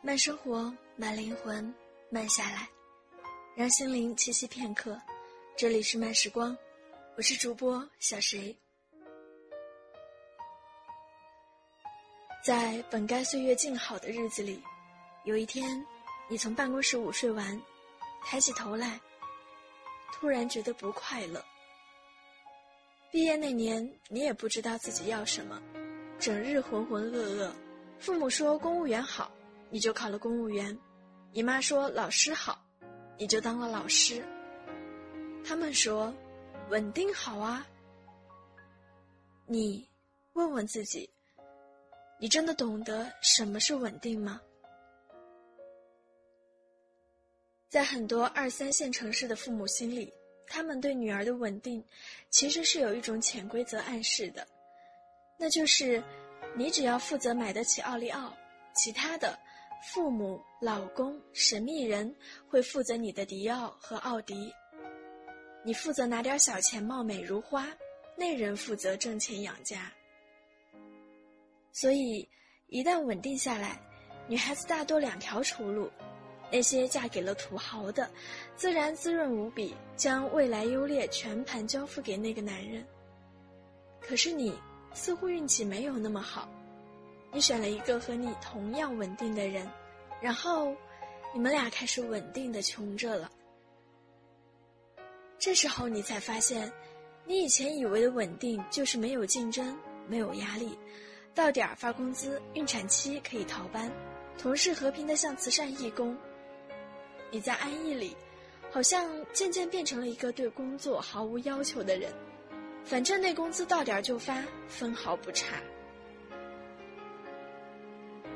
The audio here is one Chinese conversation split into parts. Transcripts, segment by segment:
慢生活，慢灵魂，慢下来，让心灵栖息片刻。这里是慢时光，我是主播小谁。在本该岁月静好的日子里，有一天，你从办公室午睡完，抬起头来，突然觉得不快乐。毕业那年，你也不知道自己要什么，整日浑浑噩噩。父母说公务员好。你就考了公务员，你妈说老师好，你就当了老师。他们说稳定好啊，你问问自己，你真的懂得什么是稳定吗？在很多二三线城市的父母心里，他们对女儿的稳定，其实是有一种潜规则暗示的，那就是你只要负责买得起奥利奥，其他的。父母、老公、神秘人会负责你的迪奥和奥迪，你负责拿点小钱貌美如花，那人负责挣钱养家。所以，一旦稳定下来，女孩子大多两条出路：那些嫁给了土豪的，自然滋润无比，将未来优劣全盘交付给那个男人。可是你似乎运气没有那么好。你选了一个和你同样稳定的人，然后你们俩开始稳定的穷着了。这时候你才发现，你以前以为的稳定就是没有竞争、没有压力，到点儿发工资，孕产期可以逃班，同事和平的像慈善义工。你在安逸里，好像渐渐变成了一个对工作毫无要求的人，反正那工资到点就发，分毫不差。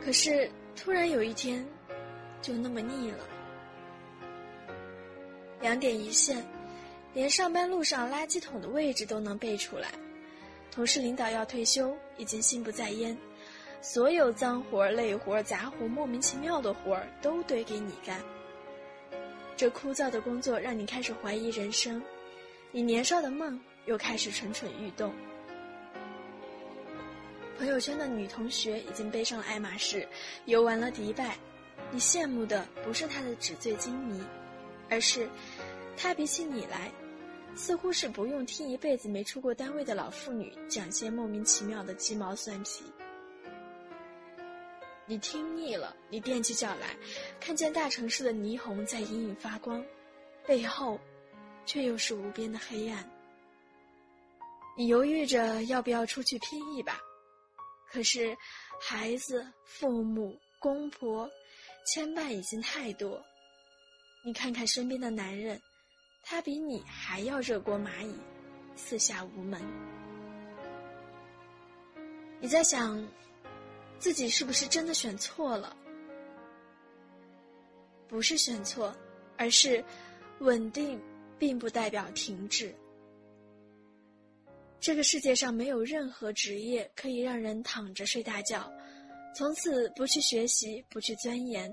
可是，突然有一天，就那么腻了。两点一线，连上班路上垃圾桶的位置都能背出来。同事领导要退休，已经心不在焉，所有脏活、累活、杂活、莫名其妙的活儿都堆给你干。这枯燥的工作让你开始怀疑人生，你年少的梦又开始蠢蠢欲动。朋友圈的女同学已经背上了爱马仕，游完了迪拜。你羡慕的不是她的纸醉金迷，而是她比起你来，似乎是不用听一辈子没出过单位的老妇女讲些莫名其妙的鸡毛蒜皮。你听腻了，你踮起脚来，看见大城市的霓虹在隐隐发光，背后却又是无边的黑暗。你犹豫着要不要出去拼一把。可是，孩子、父母、公婆，牵绊已经太多。你看看身边的男人，他比你还要热锅蚂蚁，四下无门。你在想，自己是不是真的选错了？不是选错，而是稳定，并不代表停滞。这个世界上没有任何职业可以让人躺着睡大觉，从此不去学习，不去钻研，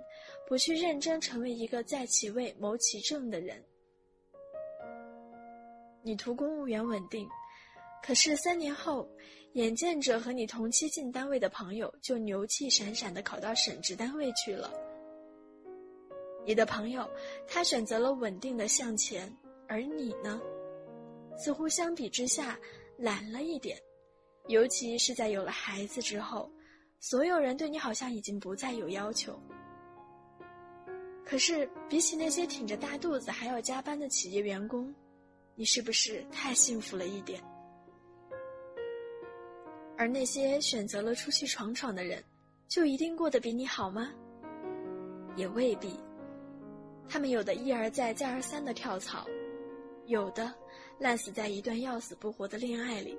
不去认真成为一个在其位谋其政的人。你图公务员稳定，可是三年后，眼见着和你同期进单位的朋友就牛气闪闪的考到省直单位去了。你的朋友，他选择了稳定的向前，而你呢，似乎相比之下。懒了一点，尤其是在有了孩子之后，所有人对你好像已经不再有要求。可是，比起那些挺着大肚子还要加班的企业员工，你是不是太幸福了一点？而那些选择了出去闯闯的人，就一定过得比你好吗？也未必。他们有的一而再、再而三的跳槽。有的烂死在一段要死不活的恋爱里，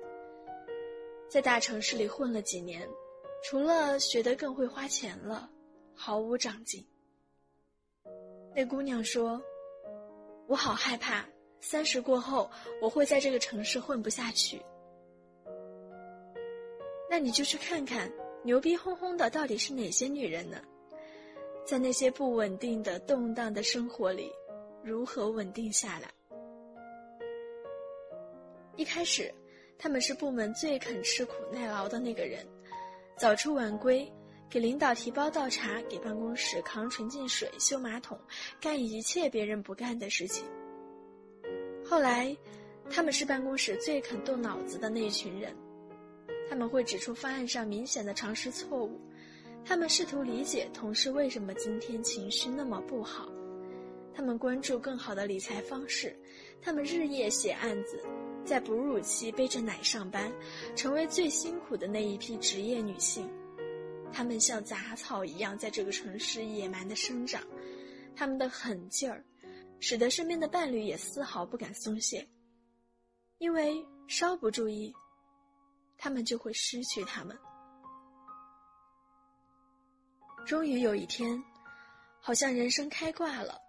在大城市里混了几年，除了学得更会花钱了，毫无长进。那姑娘说：“我好害怕，三十过后我会在这个城市混不下去。”那你就去看看牛逼哄哄的到底是哪些女人呢？在那些不稳定的、动荡的生活里，如何稳定下来？一开始，他们是部门最肯吃苦耐劳的那个人，早出晚归，给领导提包倒茶，给办公室扛纯净水、修马桶，干一切别人不干的事情。后来，他们是办公室最肯动脑子的那一群人，他们会指出方案上明显的常识错误，他们试图理解同事为什么今天情绪那么不好，他们关注更好的理财方式，他们日夜写案子，在哺乳期背着奶上班，成为最辛苦的那一批职业女性，她们像杂草一样在这个城市野蛮的生长，他们的狠劲儿。使得身边的伴侣也丝毫不敢松懈，因为稍不注意，他们就会失去他们。终于有一天，好像人生开挂了，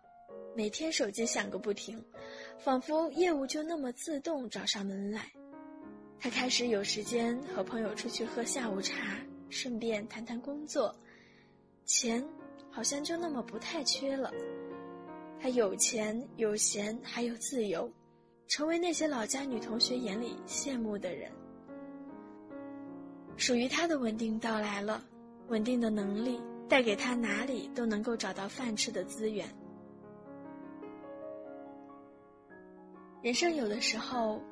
每天手机响个不停，仿佛业务就那么自动找上门来。他开始有时间和朋友出去喝下午茶，顺便谈谈工作，钱好像就那么不太缺了。他有钱有闲还有自由，成为那些老家女同学眼里羡慕的人。属于他的稳定到来了，稳定的能力带给他哪里都能够找到饭吃的资源。人生有的时候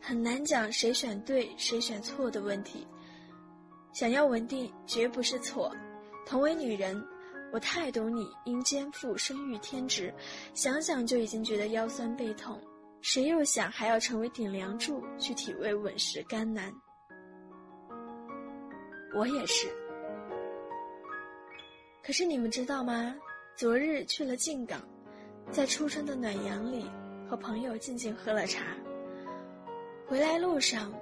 很难讲谁选对谁选错的问题，想要稳定绝不是错，同为女人。我太懂你，因肩负生育天职，想想就已经觉得腰酸背痛。谁又想还要成为顶梁柱去体味稳食甘难？我也是。可是你们知道吗？昨日去了靖港，在初春的暖阳里，和朋友静静喝了茶。回来路上，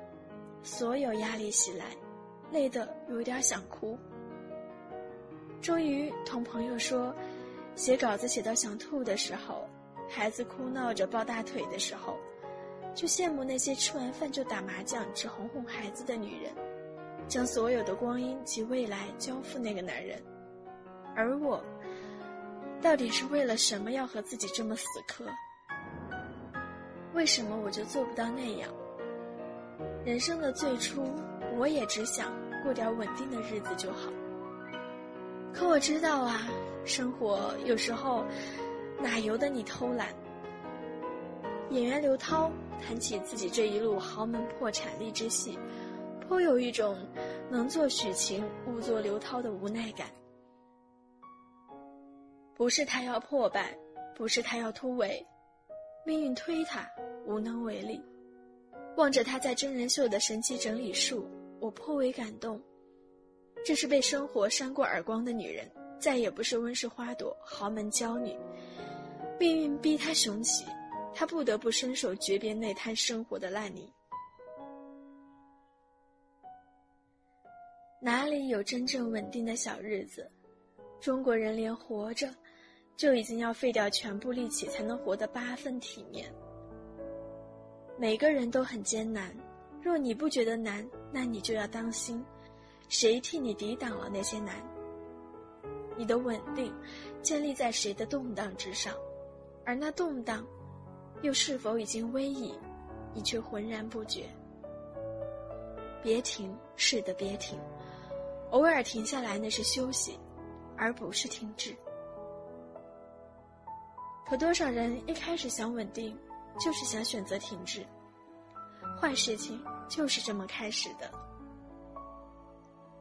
所有压力袭来，累得有点想哭。终于同朋友说，写稿子写到想吐的时候，孩子哭闹着抱大腿的时候，就羡慕那些吃完饭就打麻将只哄哄孩子的女人，将所有的光阴及未来交付那个男人，而我，到底是为了什么要和自己这么死磕？为什么我就做不到那样？人生的最初，我也只想过点稳定的日子就好。可我知道啊，生活有时候哪由得你偷懒。演员刘涛谈起自己这一路豪门破产励志戏，颇有一种能做许晴勿做刘涛的无奈感。不是他要破败，不是他要突围，命运推他，无能为力。望着他在真人秀的神奇整理术，我颇为感动。这是被生活扇过耳光的女人，再也不是温室花朵、豪门娇女。命运逼她雄起，她不得不伸手诀别那滩生活的烂泥。哪里有真正稳定的小日子？中国人连活着，就已经要废掉全部力气才能活得八分体面。每个人都很艰难，若你不觉得难，那你就要当心。谁替你抵挡了那些难？你的稳定建立在谁的动荡之上？而那动荡，又是否已经危矣？你却浑然不觉。别停，是的，别停。偶尔停下来，那是休息，而不是停滞。可多少人一开始想稳定，就是想选择停滞。坏事情就是这么开始的。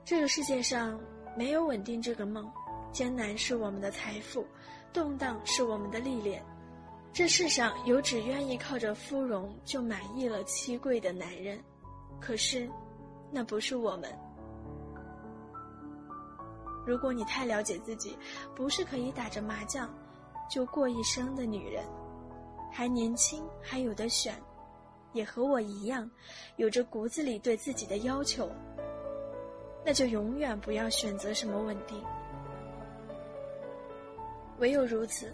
这个世界上没有稳定这个梦，艰难是我们的财富，动荡是我们的历练。这世上有只愿意靠着芙蓉就满意了妻贵的男人，可是，那不是我们。如果你太了解自己，不是可以打着麻将就过一生的女人，还年轻，还有的选，也和我一样，有着骨子里对自己的要求。那就永远不要选择什么稳定。唯有如此，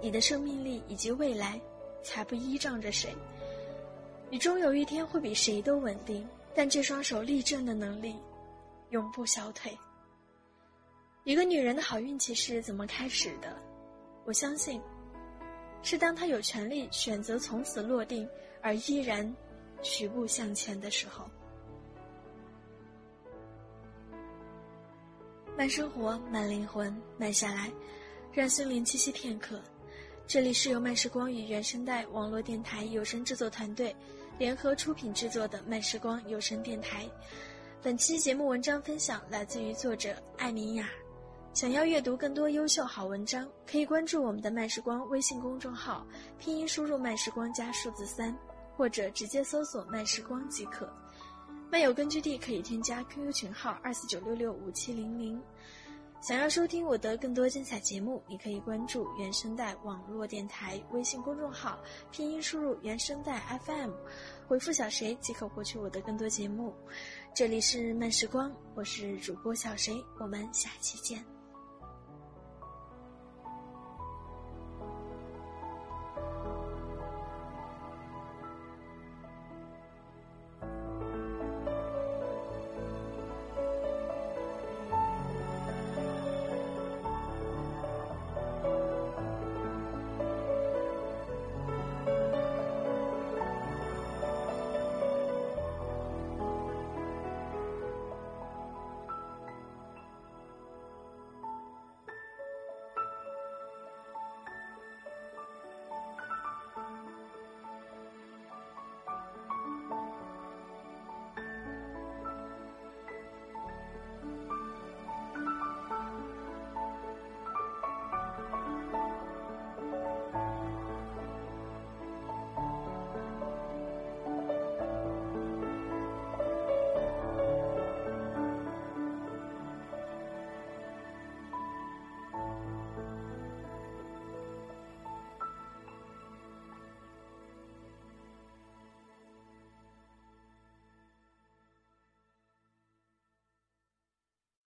你的生命力以及未来，才不依仗着谁。你终有一天会比谁都稳定，但这双手立正的能力，永不消退。一个女人的好运气是怎么开始的？我相信，是当她有权利选择从此落定，而依然徐步向前的时候。慢生活，慢灵魂，慢下来，让心灵栖息片刻。这里是由慢时光与原声带网络电台有声制作团队联合出品制作的慢时光有声电台。本期节目文章分享来自于作者艾米亚。想要阅读更多优秀好文章，可以关注我们的慢时光微信公众号，拼音输入慢时光加数字三，或者直接搜索慢时光即可。漫友根据地可以添加 QQ 群号二四九六六五七零零。想要收听我的更多精彩节目，你可以关注原声带网络电台微信公众号，拼音输入原声带 FM，回复小谁即可获取我的更多节目。这里是慢时光，我是主播小谁，我们下期见。